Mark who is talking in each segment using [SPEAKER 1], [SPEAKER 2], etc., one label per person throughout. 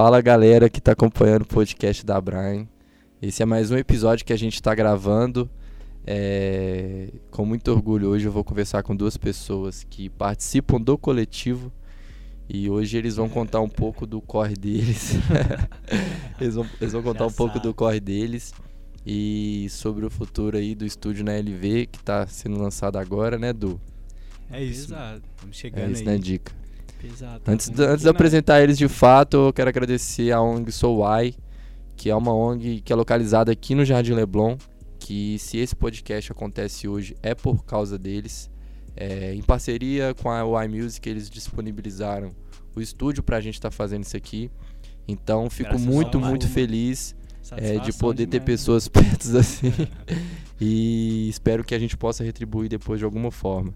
[SPEAKER 1] Fala galera que tá acompanhando o podcast da Brian. Esse é mais um episódio que a gente tá gravando. É... Com muito orgulho, hoje eu vou conversar com duas pessoas que participam do coletivo e hoje eles vão contar um pouco do corre deles. eles, vão, eles vão contar Já um pouco sabe. do corre deles e sobre o futuro aí do estúdio na LV que tá sendo lançado agora, né, Du?
[SPEAKER 2] É isso. Pesado. Vamos chegando
[SPEAKER 1] é isso,
[SPEAKER 2] aí.
[SPEAKER 1] né, dica. Pesado. Antes, de, antes de apresentar eles de fato, eu quero agradecer a ONG Sou I, que é uma ONG que é localizada aqui no Jardim Leblon, que se esse podcast acontece hoje é por causa deles. É, em parceria com a iMusic, eles disponibilizaram o estúdio para a gente estar tá fazendo isso aqui. Então, fico Graças muito, muito feliz é, de poder demais, ter né? pessoas perto assim. e espero que a gente possa retribuir depois de alguma forma.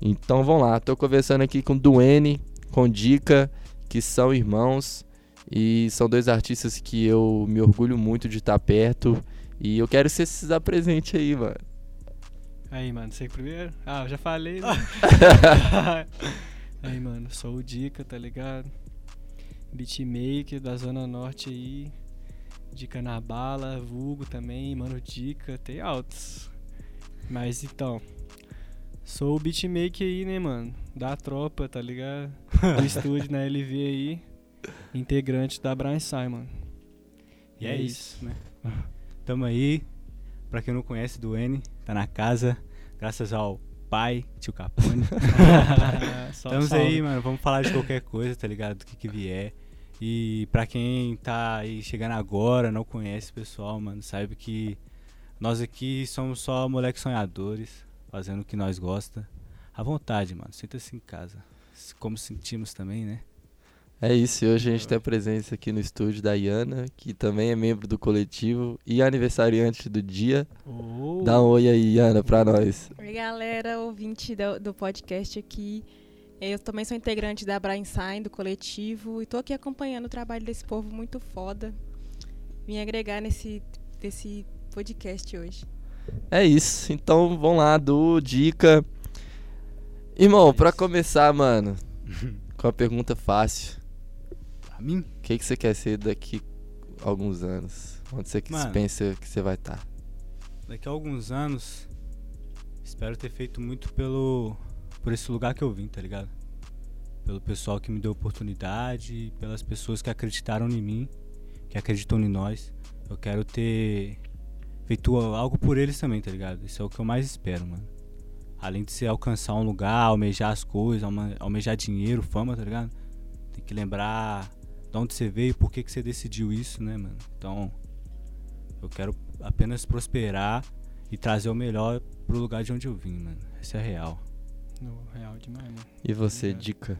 [SPEAKER 1] Então, vamos lá. Estou conversando aqui com Duane, com Dica, que são irmãos. E são dois artistas que eu me orgulho muito de estar perto. E eu quero que você se apresente aí, mano.
[SPEAKER 2] Aí, mano, você primeiro? Ah, eu já falei, né? aí, mano, sou o Dica, tá ligado? Beatmaker da Zona Norte aí. Dica na bala, vulgo também, mano, Dica, tem altos. Mas então, sou o beatmaker aí, né, mano? Da tropa, tá ligado? Do estúdio na LV aí. Integrante da Brian Simon.
[SPEAKER 3] E, é, é, isso, isso, né? Tamo aí, Pra quem não conhece, do N, tá na casa, graças ao pai, tio Capone. Estamos aí, mano. Vamos falar de qualquer coisa, tá ligado? Do que, que vier. E pra quem tá aí chegando agora, não conhece o pessoal, mano, sabe que nós aqui somos só moleques sonhadores, fazendo o que nós gosta. À vontade, mano. Sinta-se em casa. Como sentimos também, né?
[SPEAKER 1] É isso, e hoje a gente tem a presença aqui no estúdio da Iana, que também é membro do coletivo e aniversariante do dia. Oh. Dá um oi aí, Iana, pra nós.
[SPEAKER 4] Oi, galera, ouvinte do, do podcast aqui. Eu também sou integrante da Brian Sign, do coletivo, e tô aqui acompanhando o trabalho desse povo muito foda. Vim agregar nesse, nesse podcast hoje.
[SPEAKER 1] É isso, então vamos lá, do Dica. Irmão, é pra começar, mano, com a pergunta fácil
[SPEAKER 3] mim?
[SPEAKER 1] O que, que você quer ser daqui a alguns anos? Onde você Mano, pensa que você vai estar? Tá?
[SPEAKER 3] Daqui a alguns anos, espero ter feito muito pelo por esse lugar que eu vim, tá ligado? Pelo pessoal que me deu oportunidade, pelas pessoas que acreditaram em mim, que acreditam em nós. Eu quero ter feito algo por eles também, tá ligado? Isso é o que eu mais espero, mano. Além de você alcançar um lugar, almejar as coisas, almejar dinheiro, fama, tá ligado? Tem que lembrar de onde você veio, por que, que você decidiu isso, né, mano? Então, eu quero apenas prosperar e trazer o melhor pro lugar de onde eu vim, mano. Isso é real.
[SPEAKER 2] No, real demais, mano.
[SPEAKER 1] E você, dica?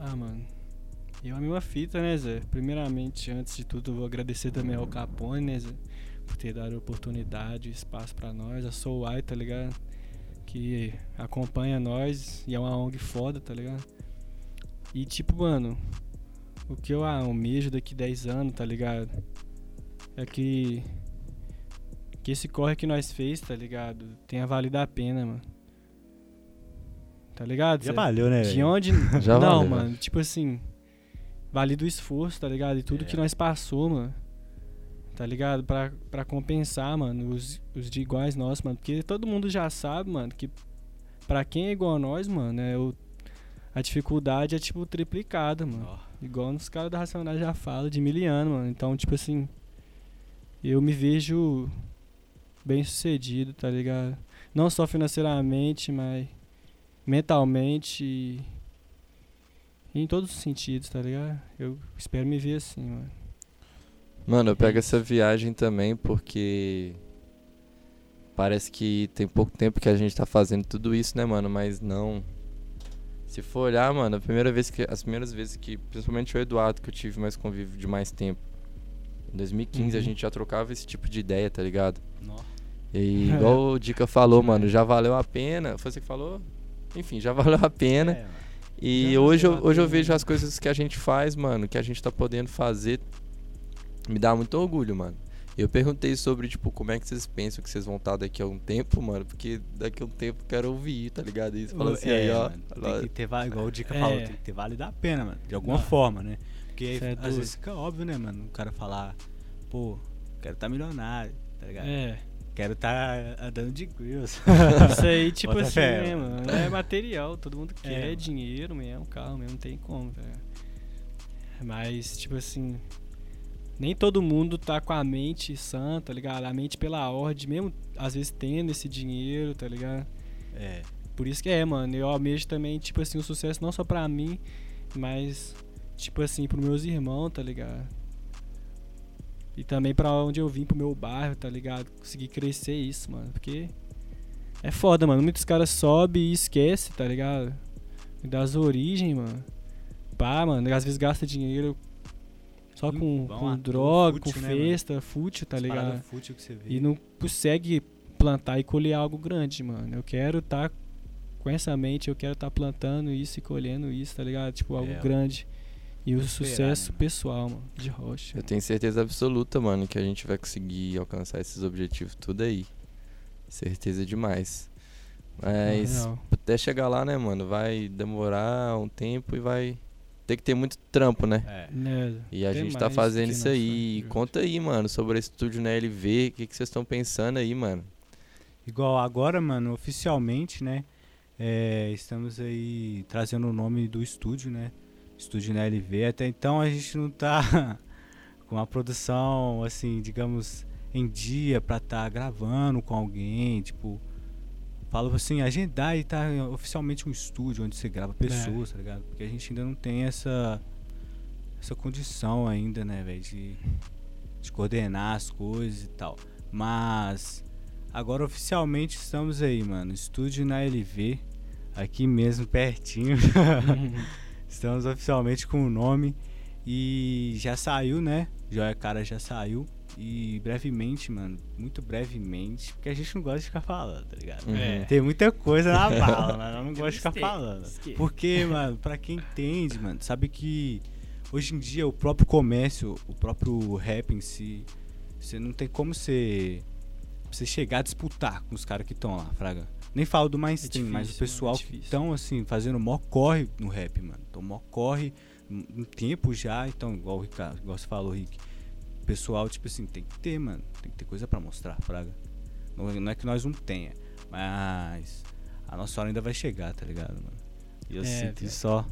[SPEAKER 2] Ah, mano. Eu a mesma fita, né, Zé? Primeiramente, antes de tudo, eu vou agradecer também ao Capone, né, Zé? Por ter dado oportunidade espaço para nós. A Soul Eye, tá ligado? Que acompanha nós e é uma ONG foda, tá ligado? E tipo, mano, o que eu almejo daqui 10 anos, tá ligado? É que. Que esse corre que nós fez, tá ligado? Tenha valido a pena, mano. Tá ligado?
[SPEAKER 3] Já valeu, né?
[SPEAKER 2] De onde. Já Não, valeu, mano. Tipo assim. Valido o esforço, tá ligado? E tudo é. que nós passou, mano. Tá ligado? Pra, pra compensar, mano, os, os de iguais nós, mano. Porque todo mundo já sabe, mano, que pra quem é igual a nós, mano, é o, a dificuldade é, tipo, triplicada, mano. Oh. Igual os caras da Racionais já falam de miliano, mano. Então, tipo assim, eu me vejo bem sucedido, tá ligado? Não só financeiramente, mas mentalmente e em todos os sentidos, tá ligado? Eu espero me ver assim, mano.
[SPEAKER 1] Mano, eu pego essa viagem também porque parece que tem pouco tempo que a gente tá fazendo tudo isso, né, mano? Mas não se for olhar, mano, a primeira vez que. As primeiras vezes que. Principalmente o Eduardo, que eu tive mais convívio de mais tempo. Em 2015 uhum. a gente já trocava esse tipo de ideia, tá ligado? Nossa. E igual o Dica falou, mano, já valeu a pena. Foi você que falou? Enfim, já valeu a pena. É, e hoje eu, hoje eu vejo as coisas que a gente faz, mano, que a gente tá podendo fazer. Me dá muito orgulho, mano. Eu perguntei sobre, tipo, como é que vocês pensam que vocês vão estar daqui a um tempo, mano, porque daqui a um tempo eu quero ouvir, tá ligado? Isso fala assim, é, aí, ó.
[SPEAKER 3] Mano, tem que ter, igual o Dica é. falou, tem que ter valido a pena, mano, de alguma ah. forma, né? Porque
[SPEAKER 2] é
[SPEAKER 3] às
[SPEAKER 2] doido.
[SPEAKER 3] vezes fica óbvio, né, mano? O cara falar, pô, quero tá milionário, tá ligado?
[SPEAKER 2] É.
[SPEAKER 3] Quero tá andando de grills.
[SPEAKER 2] Isso aí, tipo
[SPEAKER 3] Bota
[SPEAKER 2] assim,
[SPEAKER 3] fé,
[SPEAKER 2] né,
[SPEAKER 3] mano.
[SPEAKER 2] É material, todo mundo quer
[SPEAKER 3] É,
[SPEAKER 2] dinheiro mesmo, carro mesmo, não tem como, velho. Mas, tipo assim, nem todo mundo tá com a mente sã, tá ligado? A mente pela ordem, mesmo às vezes tendo esse dinheiro, tá ligado?
[SPEAKER 3] é.
[SPEAKER 2] Por isso que é, mano. Eu almejo também, tipo assim, o sucesso não só pra mim, mas, tipo assim, pros meus irmãos, tá ligado? E também pra onde eu vim, pro meu bairro, tá ligado? Conseguir crescer isso, mano. Porque é foda, mano. Muitos caras sobem e esquecem, tá ligado? Das origens, mano. Pá, mano. Às vezes gasta dinheiro só com,
[SPEAKER 3] vão
[SPEAKER 2] com droga,
[SPEAKER 3] fútil,
[SPEAKER 2] com
[SPEAKER 3] né,
[SPEAKER 2] festa, fútil, tá
[SPEAKER 3] As
[SPEAKER 2] ligado?
[SPEAKER 3] fútil que você vê.
[SPEAKER 2] E não consegue plantar e colher algo grande, mano. Eu quero estar com essa mente, eu quero estar plantando isso e colhendo isso, tá ligado? Tipo, algo
[SPEAKER 3] É,
[SPEAKER 2] grande. E o sucesso
[SPEAKER 3] né,
[SPEAKER 2] pessoal, mano, de rocha.
[SPEAKER 1] Eu tenho certeza absoluta, mano, que a gente vai conseguir alcançar esses objetivos tudo aí. Certeza demais. Mas
[SPEAKER 2] Real.
[SPEAKER 1] até chegar lá, né, mano, vai demorar um tempo e vai ter que ter muito trampo, né?
[SPEAKER 3] É.
[SPEAKER 2] Né,
[SPEAKER 1] E a gente tá fazendo isso aí.
[SPEAKER 2] ajuda.
[SPEAKER 1] Conta aí, mano, sobre esse estúdio na LV. O que que vocês estão pensando aí, mano?
[SPEAKER 3] Igual agora, mano, oficialmente, né? é, estamos aí trazendo o nome do estúdio, né? Estúdio na LV. Até então a gente não tá com a produção, assim, digamos, em dia pra tá gravando com alguém, tipo. Falo assim, agendar e tá oficialmente um estúdio onde você grava pessoas, tá ligado? Porque a gente ainda não tem essa essa condição ainda, né, velho, de, de coordenar as coisas e tal. Mas agora oficialmente estamos aí, mano. Estúdio na LV, aqui mesmo pertinho. estamos oficialmente com o nome e já saiu, né? Joia Cara já saiu. E brevemente, mano, muito brevemente, porque a gente não gosta de ficar falando, tá ligado?
[SPEAKER 1] Uhum.
[SPEAKER 2] É.
[SPEAKER 3] Tem muita coisa na bala, mano. Eu não gosto de ficar falando. Porque, mano, pra quem entende, mano, sabe que hoje em dia o próprio comércio, o próprio rap em si, você não tem como você, você chegar a disputar com os caras que estão lá, fraga. Nem falo do mainstream, mas o
[SPEAKER 2] difícil,
[SPEAKER 3] pessoal
[SPEAKER 2] mano, é
[SPEAKER 3] que
[SPEAKER 2] difícil.
[SPEAKER 3] estão, assim, fazendo mó corre no rap, mano. Então, mó corre um um tempo já, então, igual o Ricardo, igual você falou, Rick. O pessoal, tipo assim, tem que ter, mano. Tem que ter coisa pra mostrar, fraga. Não, não é que nós não tenha, mas a nossa hora ainda vai chegar, tá ligado, mano? E eu
[SPEAKER 2] É,
[SPEAKER 3] sinto
[SPEAKER 2] velho.
[SPEAKER 3] isso, ó,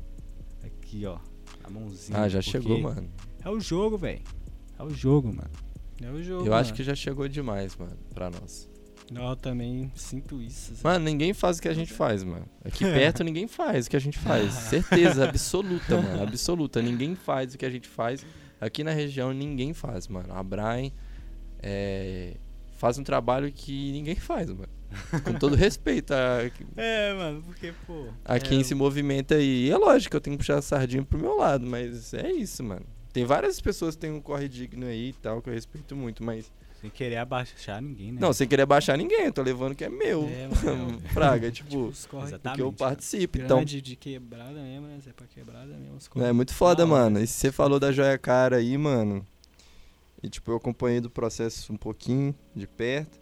[SPEAKER 3] aqui, ó, na mãozinha.
[SPEAKER 1] Ah, já chegou, mano.
[SPEAKER 3] É o jogo, velho. É o jogo, mano.
[SPEAKER 2] É o jogo.
[SPEAKER 1] Eu acho
[SPEAKER 2] mano.
[SPEAKER 1] que já chegou demais, mano, pra nós.
[SPEAKER 2] Eu também sinto isso. assim.
[SPEAKER 1] Mano, ninguém faz o que a gente faz, mano. Aqui perto ninguém faz o que a gente faz. Certeza absoluta, mano. Absoluta. Ninguém faz o que a gente faz. Aqui na região ninguém faz, mano. A Brian é, faz um trabalho que ninguém faz, mano. Com todo respeito a,
[SPEAKER 3] É, mano, porque, pô.
[SPEAKER 1] a quem se movimenta aí. E é lógico que eu tenho que puxar a sardinha pro meu lado, mas é isso, mano. Tem várias pessoas que têm um corre digno aí e tal, que eu respeito muito, mas.
[SPEAKER 3] Sem querer abaixar ninguém, né?
[SPEAKER 1] Não, sem querer baixar ninguém, eu tô levando o que é meu.
[SPEAKER 2] É, mano.
[SPEAKER 1] Praga, tipo,
[SPEAKER 2] Os corre
[SPEAKER 3] Exatamente.
[SPEAKER 1] que eu
[SPEAKER 3] mano.
[SPEAKER 1] participo. Então,
[SPEAKER 2] grande de quebrada mesmo, né? Se é pra quebrada mesmo.
[SPEAKER 1] É muito foda,
[SPEAKER 2] da hora.
[SPEAKER 1] mano. E se você falou da joia cara aí, mano. E tipo, eu acompanhei do processo um pouquinho de perto.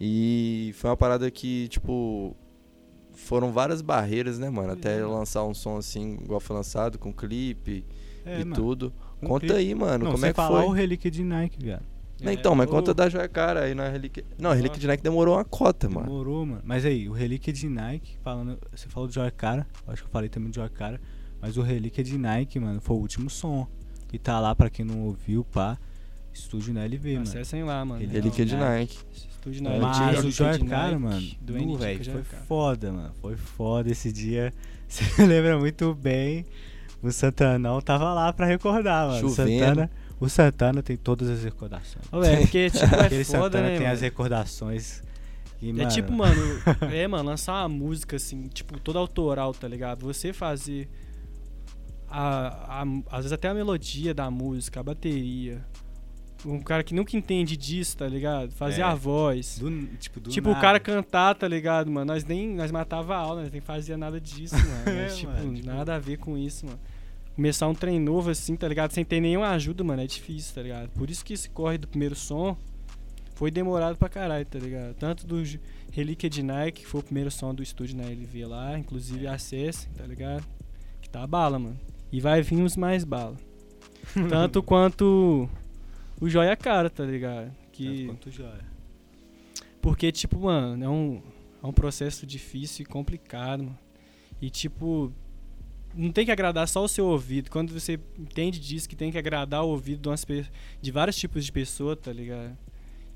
[SPEAKER 1] E foi uma parada que, tipo, foram várias barreiras, né, mano?
[SPEAKER 3] Pois
[SPEAKER 1] Até
[SPEAKER 3] é, mano.
[SPEAKER 1] lançar um som assim, igual foi lançado, com clipe
[SPEAKER 3] É,
[SPEAKER 1] e
[SPEAKER 3] mano.
[SPEAKER 1] tudo.
[SPEAKER 3] Um
[SPEAKER 1] conta
[SPEAKER 3] clipe-
[SPEAKER 1] aí, mano,
[SPEAKER 3] Não,
[SPEAKER 1] como é que
[SPEAKER 3] falar
[SPEAKER 1] foi?
[SPEAKER 3] o relíquia de Nike, velho.
[SPEAKER 2] É,
[SPEAKER 1] então, mas conta da joia cara aí na Relíquia. Não, a Relíquia de Nike demorou uma cota, mano.
[SPEAKER 3] Demorou, mano. Mas aí, o relíquia de Nike, falando. Você falou de Joia Cara, eu acho que eu falei também de Joia Cara. Mas o relíquia de Nike, mano, foi o último som. Que tá lá pra quem não ouviu, pá. Estúdio na LV, mano.
[SPEAKER 2] Acessem lá, mano.
[SPEAKER 3] Ele-
[SPEAKER 1] Relíquia de Nike.
[SPEAKER 2] Estúdio na
[SPEAKER 1] Mas
[SPEAKER 3] Mas o Joia Cara, mano,
[SPEAKER 2] do
[SPEAKER 3] velho, foi foda, mano. Foi foda esse dia. Você lembra muito bem. O Santanão tava lá pra recordar, mano.
[SPEAKER 1] Chovendo.
[SPEAKER 3] Santana, o Santana tem todas as recordações.
[SPEAKER 2] Ô, é, porque, tipo, é
[SPEAKER 3] Aquele
[SPEAKER 2] foda,
[SPEAKER 3] Santana
[SPEAKER 2] né,
[SPEAKER 3] tem
[SPEAKER 2] mano?
[SPEAKER 3] as recordações. Que,
[SPEAKER 2] É
[SPEAKER 3] mano,
[SPEAKER 2] tipo, mano, é, mano, lançar uma música assim, tipo, toda autoral, tá ligado? Você fazer a, a- às vezes até a melodia da música, a bateria. Um cara que nunca entende disso, tá ligado? Fazer
[SPEAKER 3] É.
[SPEAKER 2] a voz.
[SPEAKER 3] do, tipo, do
[SPEAKER 2] tipo, o cara cantar, tá ligado, mano? Nós nem nós matava a aula, nós nem fazia nada disso, mano.
[SPEAKER 3] É,
[SPEAKER 2] tipo,
[SPEAKER 3] mano, tipo-
[SPEAKER 2] nada a ver com isso, mano. Começar um trem novo assim, tá ligado? Sem ter nenhuma ajuda, mano, é difícil, tá ligado? Por isso que esse corre do primeiro som foi demorado pra caralho, tá ligado? Tanto do Relíquia de Nike, que foi o primeiro som do estúdio na LV lá, inclusive acessem, tá ligado? Que tá bala, mano. E vai vir os mais bala. Tanto quanto o Joia Cara, tá ligado?
[SPEAKER 3] Que... Tanto quanto o Joia.
[SPEAKER 2] Porque, tipo, mano, é um, é um processo difícil e complicado, mano. E, tipo, não tem que agradar só o seu ouvido. Quando você entende disso, que tem que agradar o ouvido de, umas, de vários tipos de pessoas, tá ligado?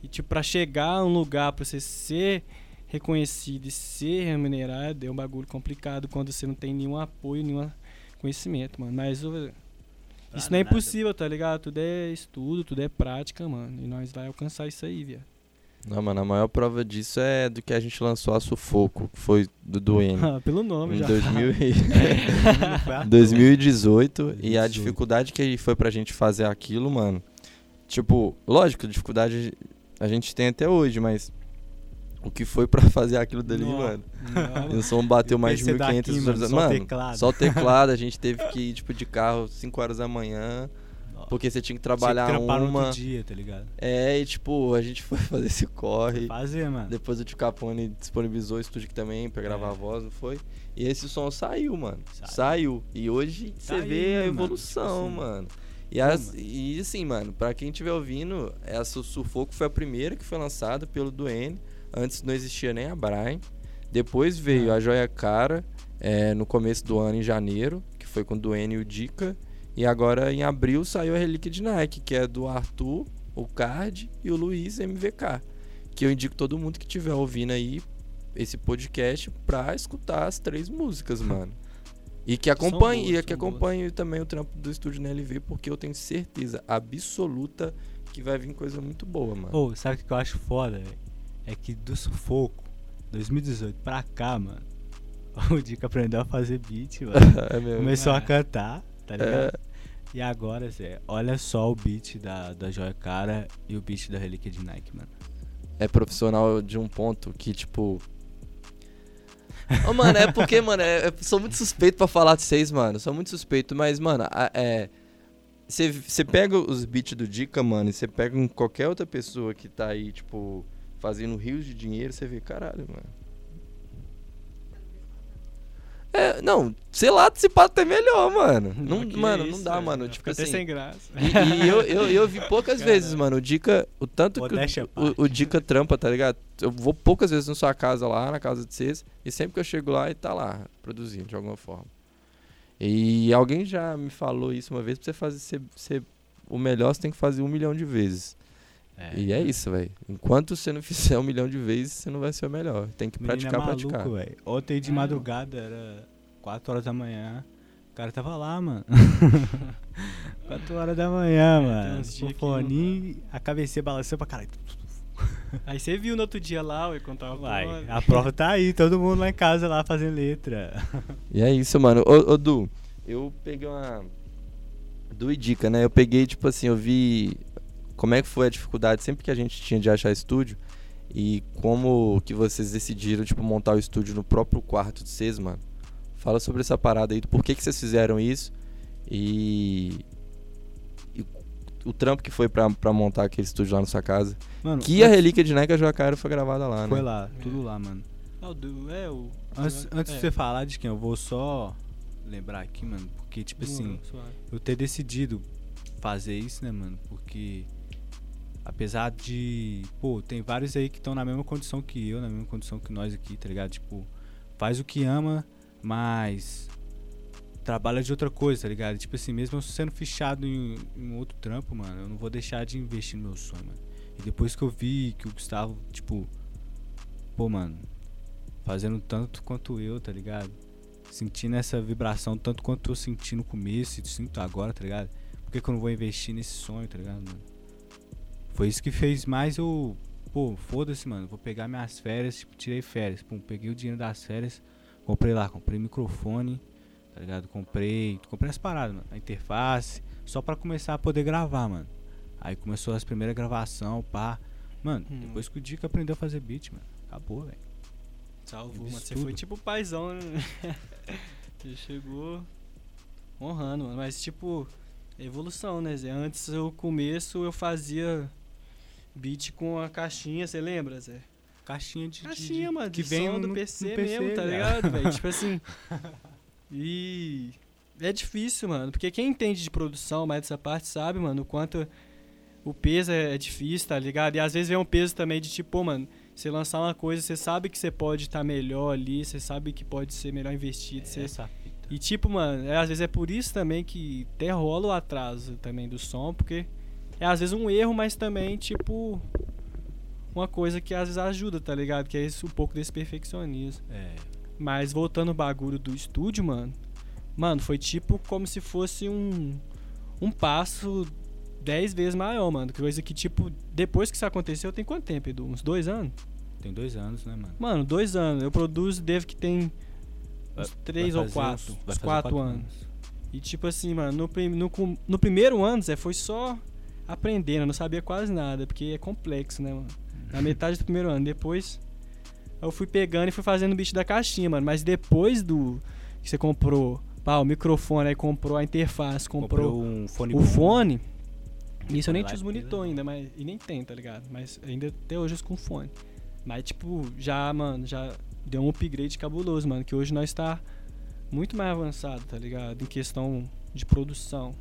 [SPEAKER 2] E, tipo, pra chegar a um lugar, pra você ser reconhecido e ser remunerado, é um bagulho complicado quando você não tem nenhum apoio, nenhum conhecimento, mano. Mas isso não é impossível, tá ligado? Tudo é estudo, tudo é prática, mano. E nós vai alcançar isso aí, viado.
[SPEAKER 1] Não, mano, a maior prova disso é do que a gente lançou a Sufoco, que foi do Duane.
[SPEAKER 2] Ah, pelo nome
[SPEAKER 1] em
[SPEAKER 2] já.
[SPEAKER 1] 2000 e... 2018. e a dificuldade que foi pra gente fazer aquilo, mano. Tipo, lógico, dificuldade a gente tem até hoje, mas o que foi pra fazer aquilo dali, não, mano? Não. O som bateu mais de 1.500 visualizações. Mano, mano teclado. só o teclado. A gente teve que ir, tipo, de carro 5 horas da manhã. Porque você tinha que trabalhar tinha que uma...
[SPEAKER 3] no dia, tá ligado?
[SPEAKER 1] É, e tipo, a gente foi fazer esse corre.
[SPEAKER 3] Fazer, mano.
[SPEAKER 1] Depois o Tio Capone disponibilizou o estúdio aqui também pra gravar é. a voz, não foi? E esse som saiu, mano. Saiu. saiu. E hoje você vê a evolução, mano. Tipo assim. mano. E, as, e assim, mano, pra quem estiver ouvindo, essa Sufoco foi a primeira que foi lançada pelo Duane. Antes não existia nem a Brian. Depois veio ah. a Joia Cara, é, no começo do ano, em janeiro, que foi com o Duane e o Dica. E agora, em abril, saiu a Relíquia de Nike, que é do Arthur, o Card e o Luiz MVK. Que eu indico todo mundo que estiver ouvindo aí esse podcast pra escutar as três músicas, mano. E que acompanhe, boas, e que acompanhe também o trampo do estúdio na LV, porque eu tenho certeza absoluta que vai vir coisa muito boa, mano.
[SPEAKER 3] Pô, sabe o que eu acho foda, velho? é que do sufoco 2018 pra cá, mano, o Dico aprendeu a fazer beat, mano. é Começou é. a cantar, tá ligado? É. E agora, Zé, olha só o beat da, da Joia Cara e o beat da Relíquia de Nike, mano.
[SPEAKER 1] É profissional de um ponto que, tipo. oh, mano, é porque, mano, é, sou muito suspeito pra falar de vocês, mano. Sou muito suspeito, mas, mano, é. Você pega os beats do Dica, mano, e você pega qualquer outra pessoa que tá aí, tipo fazendo rios de dinheiro, você vê, caralho, mano. É, não, sei lá, se pode até melhor, mano. Não, não mano, isso, não dá, é, mano. Tipo assim.
[SPEAKER 2] sem graça.
[SPEAKER 1] E, e eu, eu, eu, vi poucas vezes, mano. O Dica, o tanto que o, o, Dica trampa, tá ligado? Eu vou poucas vezes na sua casa lá, na casa de vocês, e sempre que eu chego lá, ele tá lá, produzindo de alguma forma. E alguém já me falou isso uma vez, pra você fazer ser, ser o melhor, você tem que fazer um milhão de vezes. É. E é isso, velho. Enquanto você não fizer um milhão de vezes, você não vai ser o melhor. Tem que praticar, é maluco, praticar.
[SPEAKER 3] Véio. Ontem de madrugada, era 4 horas da manhã. O cara tava lá, mano. 4 horas da manhã, mano. O fone, a cabeça balançou pra caralho.
[SPEAKER 2] Aí você viu no outro dia lá, eu contava
[SPEAKER 3] Vai, A prova tá aí, todo mundo lá em casa lá fazendo letra.
[SPEAKER 1] E é isso, mano. Ô, ô Du, eu peguei uma. Du e dica, né? Eu peguei, tipo assim, eu vi como é que foi a dificuldade sempre que a gente tinha de achar estúdio e como que vocês decidiram tipo montar o estúdio no próprio quarto de vocês, mano. Fala sobre essa parada aí, por que que vocês fizeram isso e, e o trampo que foi pra, montar aquele estúdio lá na sua casa. Mano, que a relíquia de Neca Joacara foi gravada lá,
[SPEAKER 3] né?
[SPEAKER 1] Foi
[SPEAKER 3] lá, tudo lá, mano.
[SPEAKER 2] É, o,
[SPEAKER 3] antes, antes é. de você falar de quem, eu vou só lembrar aqui, mano, porque tipo assim, eu ter decidido fazer isso, né, mano? Porque Apesar de, pô, tem vários aí que estão na mesma condição que eu, na mesma condição que nós aqui, tá ligado? Tipo, faz o que ama, mas trabalha de outra coisa, tá ligado? Tipo assim, mesmo eu sendo fechado em, em outro trampo, mano, eu não vou deixar de investir no meu sonho, mano. E depois que eu vi que o Gustavo, tipo, pô, mano, fazendo tanto quanto eu, tá ligado? Sentindo essa vibração tanto quanto eu senti no começo e sinto agora, tá ligado? Por que, que eu não vou investir nesse sonho, tá ligado, mano? Foi isso que fez mais eu. Pô, foda-se, mano. Vou pegar minhas férias, tipo, tirei férias. Pum, peguei o dinheiro das férias, comprei lá, comprei microfone, tá ligado? Comprei. Comprei as paradas, mano. A interface. Só pra começar a poder gravar, mano. Aí começou as primeiras gravações, pá. Mano, hum. depois que o Dica aprendeu a fazer beat, mano. Acabou, velho.
[SPEAKER 2] Salvou, mano. Você foi tipo paizão, né? Você chegou honrando, mano. Mas tipo, evolução, né? Antes, o começo, eu fazia beat com a caixinha, você lembra, Zé?
[SPEAKER 3] Caixinha de.
[SPEAKER 2] Caixinha,
[SPEAKER 3] de,
[SPEAKER 2] mano, que vem do no, PC, no PC mesmo, tá ligado, velho? tipo assim. E. é difícil, mano. Porque quem entende de produção mais dessa parte sabe, mano, o quanto o peso é, é difícil, tá ligado? E às vezes vem um peso também de tipo, mano, você lançar uma coisa, você sabe que você pode estar tá melhor ali, você sabe que pode ser melhor investido. É você... E tipo, mano, é, às vezes é por isso também que até rola o atraso também do som, porque é às vezes um erro, mas também, tipo, uma coisa que às vezes ajuda, tá ligado? Que é esse, um pouco desse perfeccionismo. É. Mas voltando o bagulho do estúdio, mano, mano, foi tipo como se fosse um, um passo dez vezes maior, mano. Coisa que, tipo, depois que isso aconteceu, tem quanto tempo, Edu? Uns dois anos?
[SPEAKER 3] Tem dois anos, né, mano?
[SPEAKER 2] Mano, dois anos. Eu produzo desde que tem uns três ou quatro. Uns, uns quatro, quatro anos. anos. E tipo assim, mano, no, no, no primeiro ano, Zé, foi só aprendendo, eu não sabia quase nada, porque é complexo, né, mano? Na metade do primeiro ano. Depois eu fui pegando e fui fazendo o bicho da caixinha, mano. Mas depois do que você comprou pá, o microfone, aí comprou a interface, comprou, comprou um fone o bom. fone. Isso eu nem tinha os monitor ainda, mas. E nem tem, tá ligado? Mas ainda até hoje eu com fone. Mas, tipo, já, mano, já deu um upgrade cabuloso, mano. Que hoje nós tá muito mais avançado, tá ligado? Em questão de produção.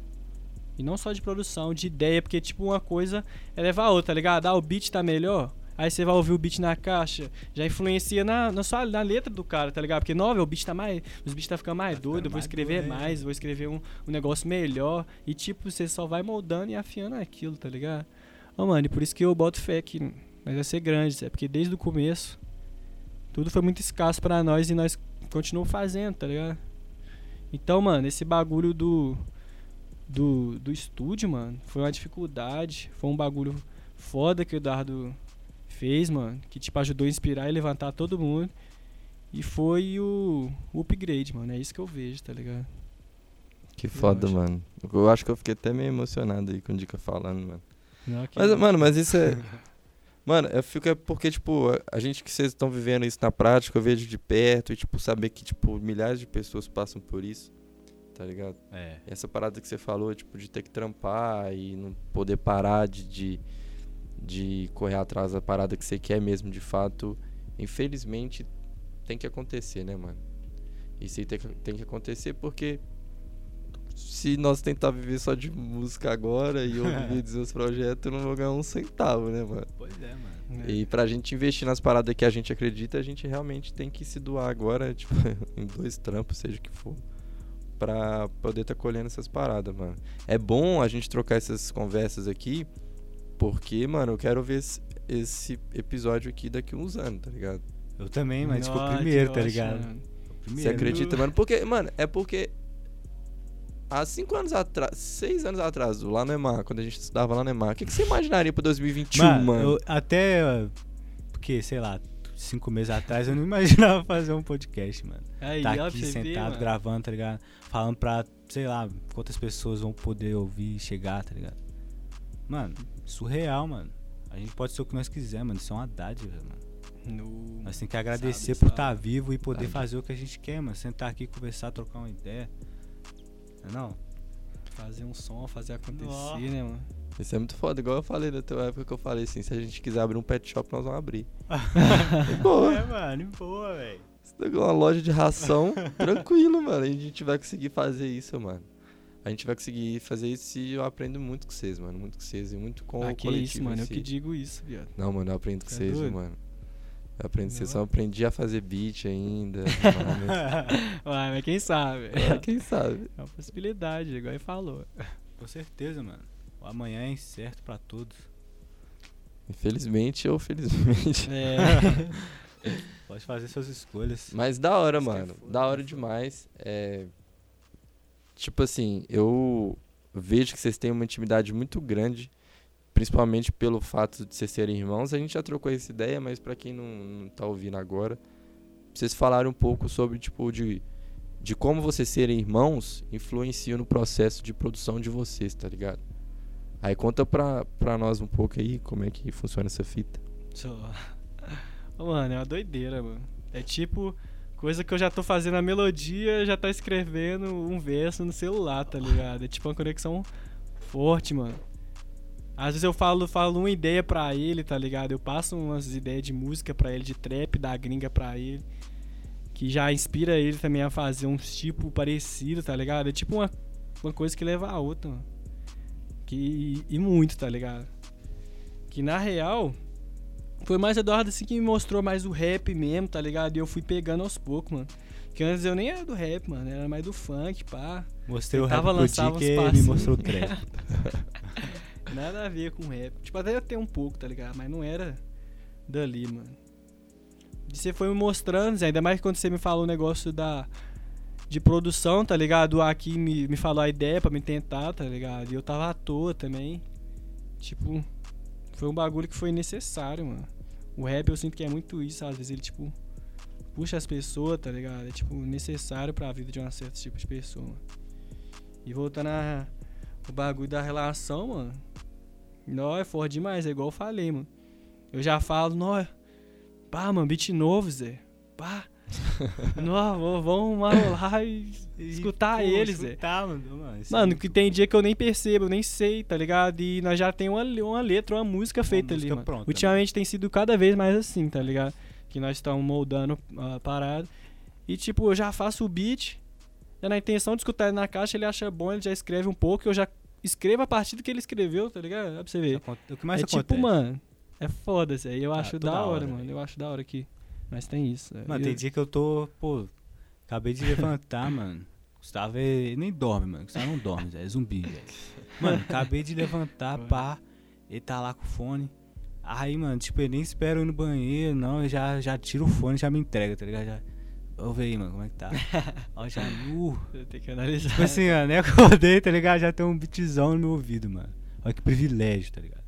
[SPEAKER 2] E não só de produção, de ideia, porque, tipo, uma coisa é levar a outra, tá ligado? Ah, o beat tá melhor. Aí você vai ouvir o beat na caixa, já influencia na, na, sua, na letra do cara, tá ligado? Porque nova, o beat tá mais. Os beats tá ficando mais tá doido, eu vou escrever doido, mais, vou escrever um, um negócio melhor. E tipo, você só vai moldando e afiando aquilo, tá ligado? Ô, oh, mano, e por isso que eu boto fé que nós vai ser grande, é porque desde o começo tudo foi muito escasso para nós e nós continuamos fazendo, tá ligado? Então, mano, esse bagulho do do, do estúdio, mano, foi uma dificuldade. Foi um bagulho foda que o Eduardo fez, mano. Que, tipo, ajudou a inspirar e levantar todo mundo. E foi o, o upgrade, mano. É isso que eu vejo, tá ligado?
[SPEAKER 1] Que foda, mano. Eu acho que eu fiquei até meio emocionado aí com o Dica falando, mano. Não, mas, não. mano, mas isso é. mano, eu fico é porque, tipo, a gente que vocês estão vivendo isso na prática, eu vejo de perto e, tipo, saber que, tipo, milhares de pessoas passam por isso tá ligado? É. Essa parada que você falou, tipo, de ter que trampar e não poder parar de, de, de correr atrás da parada que você quer mesmo, de fato, infelizmente tem que acontecer, né, mano? Isso aí tem que, tem que acontecer porque se nós tentar viver só de música agora e ouvir os projetos, não vou ganhar um centavo, né, mano?
[SPEAKER 3] Pois é, mano. É.
[SPEAKER 1] E pra gente investir nas paradas que a gente acredita, a gente realmente tem que se doar agora, tipo, em dois trampos, seja o que for para poder estar tá colhendo essas paradas, mano. É bom a gente trocar essas conversas aqui, porque, mano, eu quero ver esse, esse episódio aqui daqui a uns anos, tá ligado?
[SPEAKER 3] Eu também, mas ficou primeiro, tá ligado?
[SPEAKER 1] Você acredita, mano? Porque, mano, é porque há cinco anos atrás, seis anos atrás, lá no EMAR, quando a gente estudava lá no EMAR, o que, que você imaginaria pra 2021, mano? mano? Eu,
[SPEAKER 3] até, porque, sei lá, cinco meses atrás, eu não imaginava fazer um podcast, mano. Aí, tá aqui sentado, ver, gravando, tá ligado? Falando pra, sei lá, quantas pessoas vão poder ouvir e chegar, tá ligado? Mano, surreal, mano. A gente pode ser o que nós quiser, mano. Isso é uma dádiva, mano. No... Nós temos que agradecer sabe, por estar tá vivo e poder sabe. fazer o que a gente quer, mano. Sentar aqui, conversar, trocar uma ideia. Não? É
[SPEAKER 2] fazer um som, fazer acontecer, Nossa. né, mano?
[SPEAKER 1] Isso é muito foda, igual eu falei na tua época que eu falei assim, se a gente quiser abrir um pet shop, nós vamos abrir.
[SPEAKER 3] boa. É, mano, boa, velho.
[SPEAKER 1] Uma loja de ração, tranquilo, mano. A gente vai conseguir fazer isso, mano. A gente vai conseguir fazer isso e eu aprendo muito com vocês, mano. Muito com vocês e muito com ah, o
[SPEAKER 2] que
[SPEAKER 1] coletivo.
[SPEAKER 2] isso, mano. Eu que digo isso, viado.
[SPEAKER 1] Não, mano, eu aprendo com é vocês, mano. Eu aprendi vocês, só aprendi a fazer beat ainda.
[SPEAKER 2] Uai, mas quem sabe?
[SPEAKER 1] É, quem sabe?
[SPEAKER 2] É uma possibilidade, igual ele falou.
[SPEAKER 3] Com certeza, mano. O amanhã é incerto pra todos.
[SPEAKER 1] Infelizmente ou felizmente. É.
[SPEAKER 3] Pode fazer suas escolhas.
[SPEAKER 1] Mas da hora, mano. É da hora demais. É... Tipo assim, eu vejo que vocês têm uma intimidade muito grande, principalmente pelo fato de vocês serem irmãos. A gente já trocou essa ideia, mas para quem não, não tá ouvindo agora, vocês falaram um pouco sobre, tipo, de, de como vocês serem irmãos influenciam no processo de produção de vocês, tá ligado? Aí conta pra, pra nós um pouco aí como é que funciona essa fita.
[SPEAKER 2] Só. Mano, é uma doideira, mano. É tipo coisa que eu já tô fazendo a melodia, já tá escrevendo um verso no celular, tá ligado? É tipo uma conexão forte, mano. Às vezes eu falo, falo uma ideia pra ele, tá ligado? Eu passo umas ideias de música pra ele, de trap, da gringa pra ele. que já inspira ele também a fazer uns tipo parecido, tá ligado? É tipo uma, uma coisa que leva a outra, mano. Que, e muito, tá ligado? Que na real, foi mais Eduardo assim que me mostrou mais o rap mesmo, tá ligado? E eu fui pegando aos poucos, mano. Que antes eu nem era do rap, mano. Era mais do funk, pá.
[SPEAKER 3] Mostrei o rap pro que ele me mostrou o trap.
[SPEAKER 2] Nada a ver com rap. Tipo, até eu tenho um pouco, tá ligado? Mas não era dali, mano. E você foi me mostrando, ainda mais quando você me falou o negócio da de produção, tá ligado? Aqui me, me falou a ideia pra me tentar, tá ligado? E eu tava à toa também. Tipo, foi um bagulho que foi necessário, mano. O rap eu sinto que é muito isso, às vezes ele, tipo, puxa as pessoas, tá ligado? É, tipo, necessário pra vida de um certo tipo de pessoa. Mano. E voltando a, o bagulho da relação, mano. Nó, é forte demais, é igual eu falei, mano. Eu já falo, nó, pá, mano, beat novo, Zé. Pá. Nó, vamos lá e, e escutar pô, eles, escutar.
[SPEAKER 3] Mano, mano,
[SPEAKER 2] mano que tem dia que eu nem percebo, eu nem sei, tá ligado? E nós já tem uma, uma letra, uma música feita uma ali, música mano. Pronta, Ultimamente tem sido cada vez mais assim, tá ligado? Que nós estamos moldando a parada. E tipo, eu já faço o beat, já na intenção de escutar ele na caixa, ele acha bom, ele já escreve um pouco, eu já escrevo a partir do que ele escreveu, tá ligado? Dá pra você ver.
[SPEAKER 3] O que mais
[SPEAKER 2] é
[SPEAKER 3] acontece?
[SPEAKER 2] tipo, mano, é foda isso aí. Eu ah, acho da hora, hora, mano. Eu acho da hora que. Mas tem isso.
[SPEAKER 3] É. Mano, eu... tem dia que eu tô, pô, acabei de levantar, mano. Gustavo é, nem dorme, mano. Gustavo não dorme, é zumbi, velho. Mano, acabei de levantar, pá. Ele tá lá com o fone. Aí, mano, tipo, ele nem espera eu ir no banheiro, não. Eu já, já tiro o fone e já me entrega, tá ligado? Já, Ouve aí, mano, como é que tá? Ó, já. Uh.
[SPEAKER 2] Tem que analisar.
[SPEAKER 3] Tipo assim, ó, nem acordei, tá ligado? Já tem um beatzão no meu ouvido, mano. Olha que privilégio, tá ligado?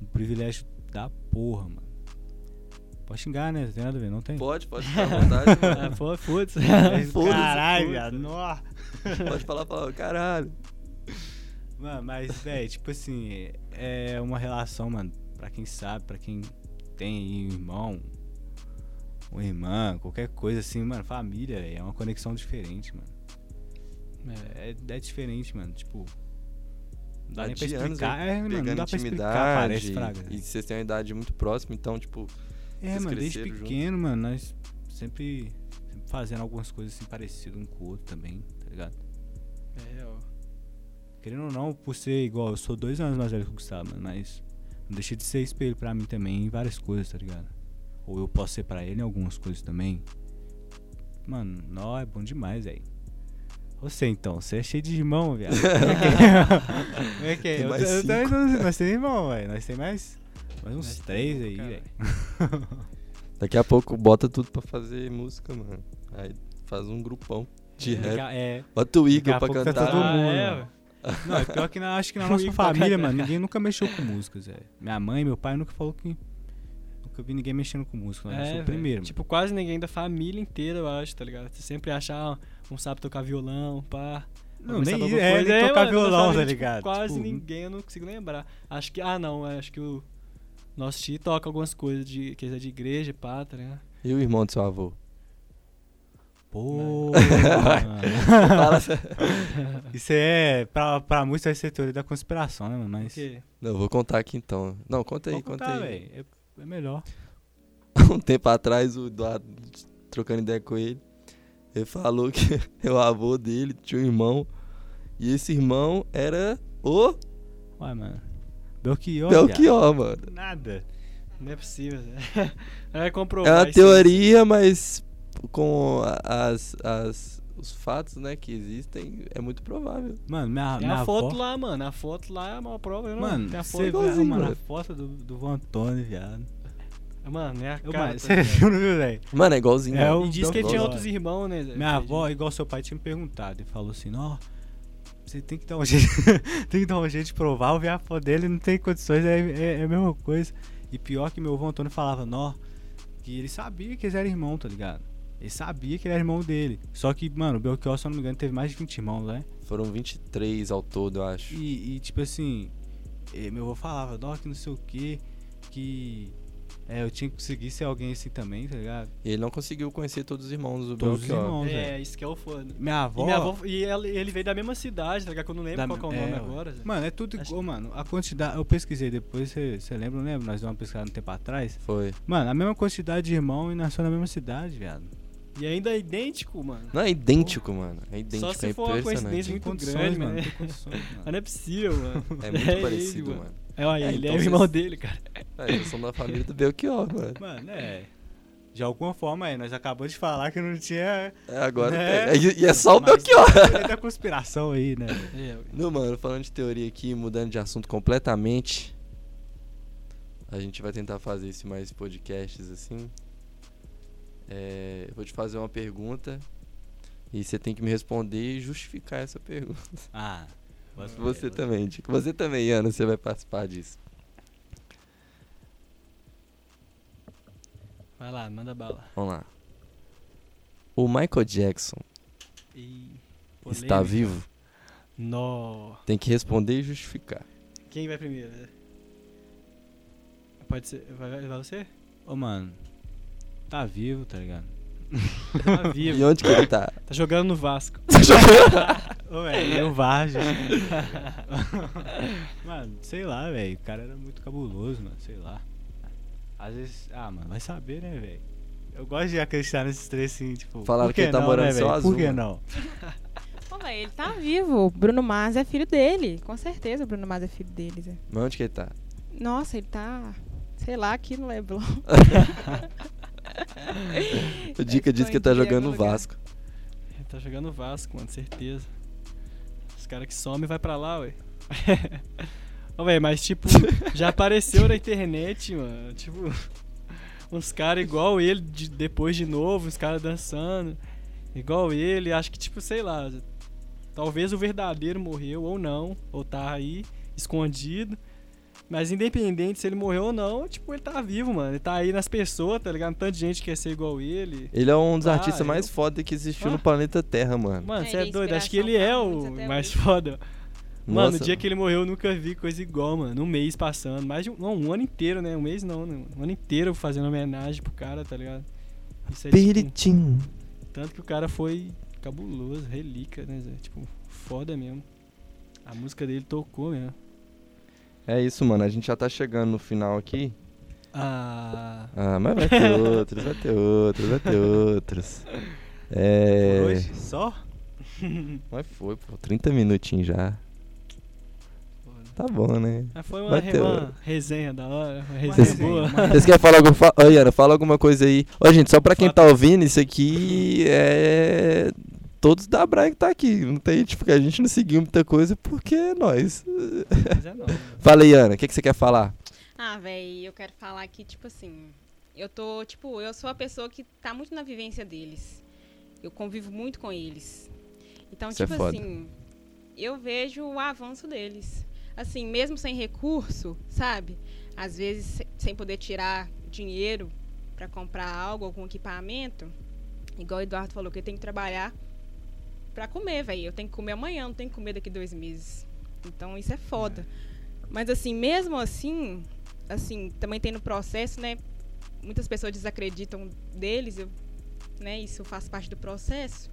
[SPEAKER 3] Um privilégio da porra, mano. Pode xingar, né? Não tem nada a ver, não tem?
[SPEAKER 1] Pode, pode ficar à vontade, mano.
[SPEAKER 2] Ah, pô, foda-se.
[SPEAKER 3] Foda caralho, viado.
[SPEAKER 1] Pode falar, falar, caralho.
[SPEAKER 3] Mano, mas, velho, tipo assim, é uma relação, mano, pra quem sabe, pra quem tem aí um irmão, uma irmã, qualquer coisa assim, mano, família, é uma conexão diferente, mano. É, é, é diferente, mano. Tipo, não dá nem pra explicar.
[SPEAKER 1] é, mano, não dá pra explicar, parece fraga. E vocês têm uma idade muito próxima, então, tipo.
[SPEAKER 3] É, mano, desde pequeno, junto. mano, nós sempre, sempre fazendo algumas coisas assim parecidas um com o outro também, tá ligado?
[SPEAKER 2] É, ó.
[SPEAKER 3] Querendo ou não, por ser igual, eu sou dois anos mais velho que o Gustavo, mano, mas não deixa de ser espelho pra mim também em várias coisas, tá ligado? Ou eu posso ser pra ele em algumas coisas também. Mano, nó, é bom demais, aí. Você então, você é cheio de irmão, viado. é que é? Eu, eu, eu, nós temos irmão, velho. Nós temos mais, mais uns nós três aí, velho.
[SPEAKER 1] Daqui a pouco bota tudo pra fazer música, mano. Aí faz um grupão de é, rap. É, Bota o Igor pra tá cantar. Tá todo mundo,
[SPEAKER 3] ah, é, não, é pior que na, acho que na nossa família, mano, ninguém nunca mexeu com músicas, velho. Minha mãe, meu pai nunca falou que nunca vi ninguém mexendo com música, né? É, eu sou o primeiro.
[SPEAKER 2] Tipo, quase ninguém da família inteira, eu acho, tá ligado? Você sempre acha, ah, um sabe tocar violão, pá.
[SPEAKER 3] Não, nem, é, nem é, tocar mano, violão, tá ligado? Tipo,
[SPEAKER 2] quase tipo, ninguém, eu não consigo lembrar. Acho que, ah, não, acho que o nosso tio toca algumas coisas de, que é de igreja, pá, tá ligado?
[SPEAKER 1] E o irmão do seu avô?
[SPEAKER 3] Pô, Isso é. Pra, pra muitos vai ser teoria da conspiração, né, mano? Mas.
[SPEAKER 1] Não, eu vou contar aqui então. Não, conta aí, vou conta contar, aí.
[SPEAKER 3] É é melhor.
[SPEAKER 1] um tempo atrás, o Eduardo, trocando ideia com ele, ele falou que o avô dele tinha um irmão. E esse irmão era o.
[SPEAKER 3] Ué, mano. Belchior.
[SPEAKER 1] Belchior, mano.
[SPEAKER 3] Nada.
[SPEAKER 2] Não é possível. É
[SPEAKER 1] comprovar. É uma teoria, mas com as, as, os fatos, né, que existem, é muito provável.
[SPEAKER 3] Mano, minha,
[SPEAKER 2] tem
[SPEAKER 3] minha
[SPEAKER 2] a foto lá, mano. A foto lá é uma prova.
[SPEAKER 3] Mano, tem a foto, você mano, a foto do, do Van Antônio, viado.
[SPEAKER 2] Mano, é a cara. Mano,
[SPEAKER 3] você viu, não viu, velho?
[SPEAKER 1] Mano, é igualzinho. É,
[SPEAKER 2] o, e diz que ele tinha outros irmãos, né?
[SPEAKER 3] Minha avó, igual seu pai, tinha me perguntado. Ele falou assim, ó... Você tem que dar um jeito, tem que dar um jeito de provar, a foto dele, não tem condições, é, é, é, a mesma coisa. E pior que meu avô Antônio falava, nó, que ele sabia que eles eram irmãos, tá ligado? Ele sabia que ele era irmão dele. Só que, mano, o Belchior, se eu não me engano, teve mais de 20 irmãos, né?
[SPEAKER 1] Foram 23 ao todo, eu acho.
[SPEAKER 3] E, e tipo assim, eh, meu avô falava, Doc, não sei o que, que é, eu tinha que conseguir ser alguém assim também, tá ligado?
[SPEAKER 1] E ele não conseguiu conhecer todos os irmãos do
[SPEAKER 3] Todos Belchior. os irmãos,
[SPEAKER 2] É, isso que é o foda.
[SPEAKER 3] Minha avó...
[SPEAKER 2] E, minha avó, e ele, ele veio da mesma cidade, tá ligado? Que eu não lembro da, qual é o nome
[SPEAKER 3] é,
[SPEAKER 2] agora.
[SPEAKER 3] Mano, é tudo igual, mano. A quantidade... Eu pesquisei depois, você lembra, não lembra? Nós demos uma pesquisada um tempo atrás.
[SPEAKER 1] Foi.
[SPEAKER 3] Mano, a mesma quantidade de irmão e nasceu na mesma cidade, viado.
[SPEAKER 2] E ainda é idêntico, mano.
[SPEAKER 1] Não, é idêntico, mano. É idêntico,
[SPEAKER 2] Só se
[SPEAKER 1] é
[SPEAKER 2] for uma coincidência muito
[SPEAKER 3] Condições,
[SPEAKER 2] grande,
[SPEAKER 3] mano.
[SPEAKER 2] Mas não é possível, mano.
[SPEAKER 1] É muito
[SPEAKER 2] ele,
[SPEAKER 1] parecido, mano.
[SPEAKER 2] É, olha,
[SPEAKER 1] É,
[SPEAKER 2] ele
[SPEAKER 1] então
[SPEAKER 2] é o irmão
[SPEAKER 1] vocês-
[SPEAKER 2] dele, cara.
[SPEAKER 1] É, eles são da família do Belchior, mano.
[SPEAKER 3] Mano, é. De alguma forma aí, nós acabamos de falar que não tinha.
[SPEAKER 1] É, agora
[SPEAKER 3] né?
[SPEAKER 1] tem. E, e é só o Belchior.
[SPEAKER 3] tem da conspiração aí, né?
[SPEAKER 2] É,
[SPEAKER 1] Não, mano, falando de teoria aqui, mudando de assunto completamente. A gente vai tentar fazer isso em mais podcasts assim. É, eu vou te fazer uma pergunta e você tem que me responder e justificar essa pergunta.
[SPEAKER 3] Ah. Ver,
[SPEAKER 1] Você também, Dico. Você também, Ana, você vai participar disso.
[SPEAKER 2] Vai lá, manda bala.
[SPEAKER 1] Vamos lá. O Michael Jackson
[SPEAKER 2] E...
[SPEAKER 1] está vivo?
[SPEAKER 2] Nó.
[SPEAKER 1] Tem que responder e justificar.
[SPEAKER 2] Quem vai primeiro? Pode ser. Vai, vai vai você?
[SPEAKER 3] Ô, mano. Tá vivo, tá ligado?
[SPEAKER 2] Tá
[SPEAKER 1] E
[SPEAKER 2] vivo.
[SPEAKER 1] onde que ele tá?
[SPEAKER 2] Tá jogando no Vasco.
[SPEAKER 3] Ô, velho, eu Vargas. mano, sei lá, velho. O cara era muito cabuloso, mano. Sei lá. Às vezes. Ah, mano, vai saber, né, velho? Eu gosto de acreditar nesses três assim, tipo.
[SPEAKER 1] Falaram que ele tá
[SPEAKER 3] não,
[SPEAKER 1] morando
[SPEAKER 3] né,
[SPEAKER 1] só azul,
[SPEAKER 3] Por que não?
[SPEAKER 4] Pô, velho, ele tá vivo. O Bruno Mars é filho dele. Com certeza o Bruno Mars é filho dele. Zé.
[SPEAKER 1] Mas onde que ele tá?
[SPEAKER 4] Nossa, ele tá, sei lá, aqui no Leblon.
[SPEAKER 1] A dica diz que ele tá
[SPEAKER 4] escondido em
[SPEAKER 1] jogando. Vasco.
[SPEAKER 2] Ele tá jogando Vasco, mano, certeza. Os caras que somem vai pra lá, ué. Ô, velho, mas tipo, já apareceu na internet, mano. Tipo, uns caras igual ele de- depois de novo, uns caras dançando. Igual ele, acho que, tipo, sei lá. Talvez o verdadeiro morreu ou não, ou tá aí, escondido. Mas independente se ele morreu ou não, tipo, ele tá vivo, mano. Ele tá aí nas pessoas, tá ligado? Tanta gente quer ser igual ele.
[SPEAKER 1] Ele é um dos
[SPEAKER 2] Ah,
[SPEAKER 1] artistas mais
[SPEAKER 2] eu-
[SPEAKER 1] foda que existiu
[SPEAKER 2] Ah.
[SPEAKER 1] no planeta Terra, mano.
[SPEAKER 2] Mano,
[SPEAKER 4] É,
[SPEAKER 2] você
[SPEAKER 4] ele
[SPEAKER 2] é
[SPEAKER 4] é
[SPEAKER 2] doido. Acho que ele é o mais
[SPEAKER 4] hoje.
[SPEAKER 2] foda. Mano,
[SPEAKER 1] Nossa.
[SPEAKER 2] no dia que ele morreu, eu nunca vi coisa igual, mano. Um mês passando. Mais de um, não, um ano inteiro, né? Um mês não, né? Um ano inteiro fazendo homenagem pro cara, tá ligado? Isso é, tipo,
[SPEAKER 1] Piritim.
[SPEAKER 2] tanto que o cara foi cabuloso, relíquia, né, Zé? Tipo, foda mesmo. A música dele tocou mesmo.
[SPEAKER 1] É isso, mano. A gente já tá chegando no final aqui.
[SPEAKER 2] Ah.
[SPEAKER 1] Ah, mas vai ter outros, vai ter outros, vai ter outros. É.
[SPEAKER 3] Por hoje? Só?
[SPEAKER 1] Mas foi, pô. 30 minutinhos já. Tá bom, né?
[SPEAKER 2] Mas foi uma, re- resenha da hora, uma resenha
[SPEAKER 3] resenha,
[SPEAKER 2] boa.
[SPEAKER 1] Vocês querem falar alguma coisa? Oi, Ana, fala alguma coisa aí. Ô, gente, só pra quem tá ouvindo, isso aqui é. Todos da Braga que tá aqui. Não tem, tipo, a gente não seguiu muita coisa porque é nós.
[SPEAKER 2] Mas é né?
[SPEAKER 1] Fala aí, Ana, o que, que você quer falar?
[SPEAKER 4] Ah, véi, eu quero falar que, tipo assim, eu tô, tipo, eu sou a pessoa que tá muito na vivência deles. Eu convivo muito com eles. Então,
[SPEAKER 1] Isso é
[SPEAKER 4] tipo
[SPEAKER 1] foda.
[SPEAKER 4] assim, eu vejo o avanço deles. Assim, mesmo sem recurso, sabe? Às vezes se- sem poder tirar dinheiro pra comprar algo, algum equipamento, igual o Eduardo falou, que tem que trabalhar pra comer, velho. Eu tenho que comer amanhã, não tenho que comer daqui dois meses. Então isso é foda. Mas assim, mesmo assim, assim, também tem no processo, né? Muitas pessoas desacreditam deles, eu, né? Isso faz parte do processo.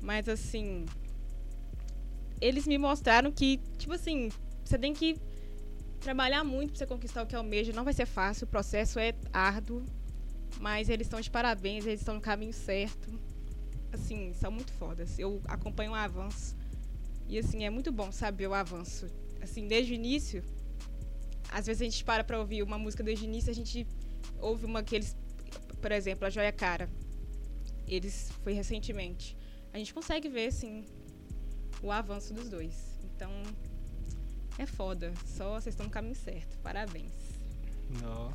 [SPEAKER 4] Mas assim, eles me mostraram que, tipo assim, você tem que trabalhar muito pra você conquistar o que almeja. Não vai ser fácil, o processo é árduo, mas eles estão de parabéns, eles estão no caminho certo. Assim, são muito fodas. Eu acompanho o avanço. E assim, é muito bom saber o avanço. Assim, desde o início, às vezes a gente para pra ouvir uma música desde o início, a gente ouve uma que eles, por exemplo, a Joia Cara. Eles foi recentemente. A gente consegue ver assim o avanço dos dois. Então, é foda. Só vocês estão no caminho certo. Parabéns.
[SPEAKER 2] Não.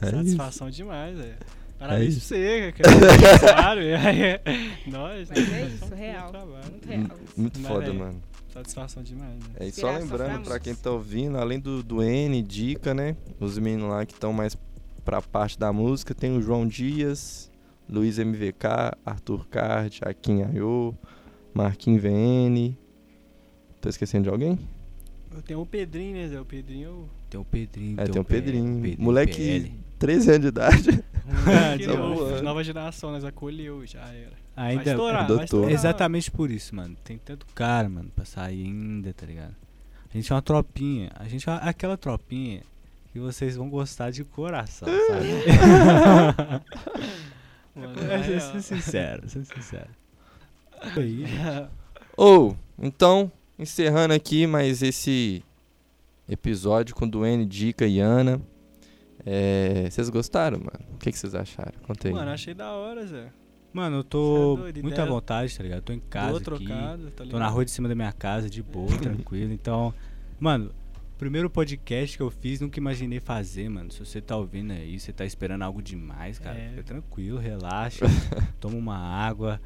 [SPEAKER 1] É
[SPEAKER 2] Satisfação demais, é. Parabéns
[SPEAKER 1] isso.
[SPEAKER 2] pra você, cara. claro, é. Nós,
[SPEAKER 4] Mas é
[SPEAKER 2] satisfação
[SPEAKER 4] isso, real. Muito real.
[SPEAKER 1] Muito
[SPEAKER 2] Mas,
[SPEAKER 1] foda,
[SPEAKER 2] véi,
[SPEAKER 1] mano.
[SPEAKER 2] Satisfação demais, né?
[SPEAKER 1] É, e só lembrando pra quem tá ouvindo, além do, do N, Dica, né? Os meninos lá que estão mais pra parte da música, tem o João Dias, Luiz MVK, Arthur Card, Akin Ayô, Marquinhos VN. Tô esquecendo de alguém?
[SPEAKER 2] Eu tenho o Pedrinho, né, Zé? O Pedrinho
[SPEAKER 3] Tem o Pedrinho.
[SPEAKER 1] É, tem o
[SPEAKER 3] P-
[SPEAKER 1] Pedrinho. Moleque,
[SPEAKER 3] PL.
[SPEAKER 1] 13 anos de idade.
[SPEAKER 2] É
[SPEAKER 1] voando.
[SPEAKER 2] nova geração, nós acolheu, já era. Vai
[SPEAKER 3] Ainda.
[SPEAKER 2] estourar,
[SPEAKER 1] doutor.
[SPEAKER 2] vai estourar.
[SPEAKER 3] Exatamente por isso, mano. Tem tanto cara, mano, pra sair ainda, tá ligado? A gente é uma tropinha. A gente é aquela tropinha que vocês vão gostar de coração, sabe?
[SPEAKER 2] mano.
[SPEAKER 3] É, ser sincero, ser sincero.
[SPEAKER 1] Aí. Ou, oh, então, encerrando aqui mais esse episódio com Duane, Dica e Ana. É, vocês gostaram, mano? O que, que vocês acharam? Conta aí.
[SPEAKER 2] Mano, achei da hora, Zé.
[SPEAKER 3] Mano, eu tô é muito à vontade, tá ligado? Tô em casa aqui.
[SPEAKER 2] Trocado, tá
[SPEAKER 3] tô na rua de cima da minha casa, de boa, tranquilo. Então, mano, primeiro podcast que eu fiz, nunca imaginei fazer, mano. Se você tá ouvindo aí, você tá esperando algo demais, cara, é. fica tranquilo, relaxa, toma uma água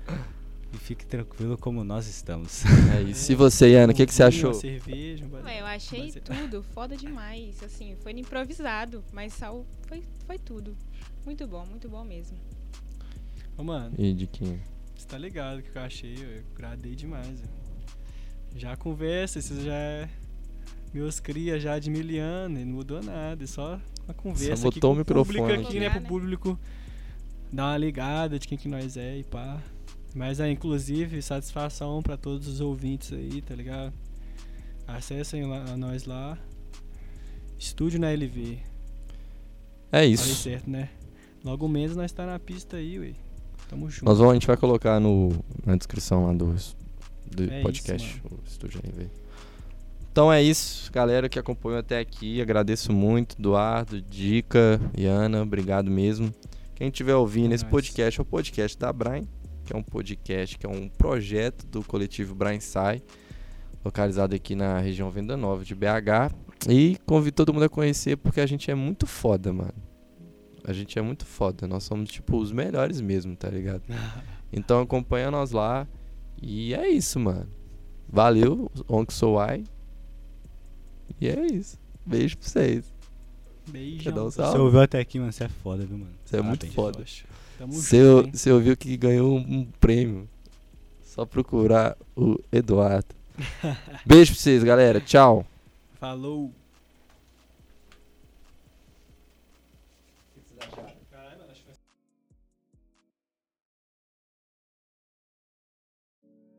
[SPEAKER 3] e fique tranquilo como nós estamos.
[SPEAKER 1] É, e se você, Ana, o que, que você achou?
[SPEAKER 2] Cerveja,
[SPEAKER 4] Ué, eu achei tudo foda demais, assim, foi improvisado, mas só foi, foi tudo. Muito bom, muito bom mesmo.
[SPEAKER 2] Ô, mano.
[SPEAKER 1] E de quem?
[SPEAKER 2] Você tá ligado que eu achei, eu gradei demais. Já conversa, isso já é meus cria já de miliano e não mudou nada, é só uma conversa
[SPEAKER 1] só botou
[SPEAKER 2] aqui
[SPEAKER 1] o microfone
[SPEAKER 2] público aqui, né, pro público dar uma ligada de quem que nós é e pá. Mas é, inclusive, satisfação para todos os ouvintes aí, tá ligado? Acessem lá, a nós lá. Estúdio na LV.
[SPEAKER 1] É isso.
[SPEAKER 2] Falei certo, né? Logo menos nós tá na pista aí, ué. Tamo junto.
[SPEAKER 1] Nós vamos, a gente vai colocar no, na descrição lá do, do é podcast, isso, o Estúdio NV. Então é isso, galera que acompanhou até aqui. Agradeço muito, Eduardo, Dica e Ana. Obrigado mesmo. Quem estiver ouvindo é esse podcast é o podcast da Brian, que é um podcast, que é um projeto do coletivo Brian Sai, localizado aqui na região Venda Nova de BH. E convido todo mundo a conhecer porque a gente é muito foda, mano. A gente é muito foda. Nós somos, tipo, os melhores mesmo, tá ligado? então acompanha nós lá. E é isso, mano. Valeu, Onk Sou I. E é isso. Beijo pra vocês.
[SPEAKER 2] Beijo.
[SPEAKER 1] Um
[SPEAKER 3] você ouviu até aqui, mano. Você é foda, viu, mano?
[SPEAKER 1] Você é muito foda. Você, você ouviu que ganhou um prêmio. Só procurar o Eduardo. Beijo pra vocês, galera. Tchau.
[SPEAKER 2] Falou.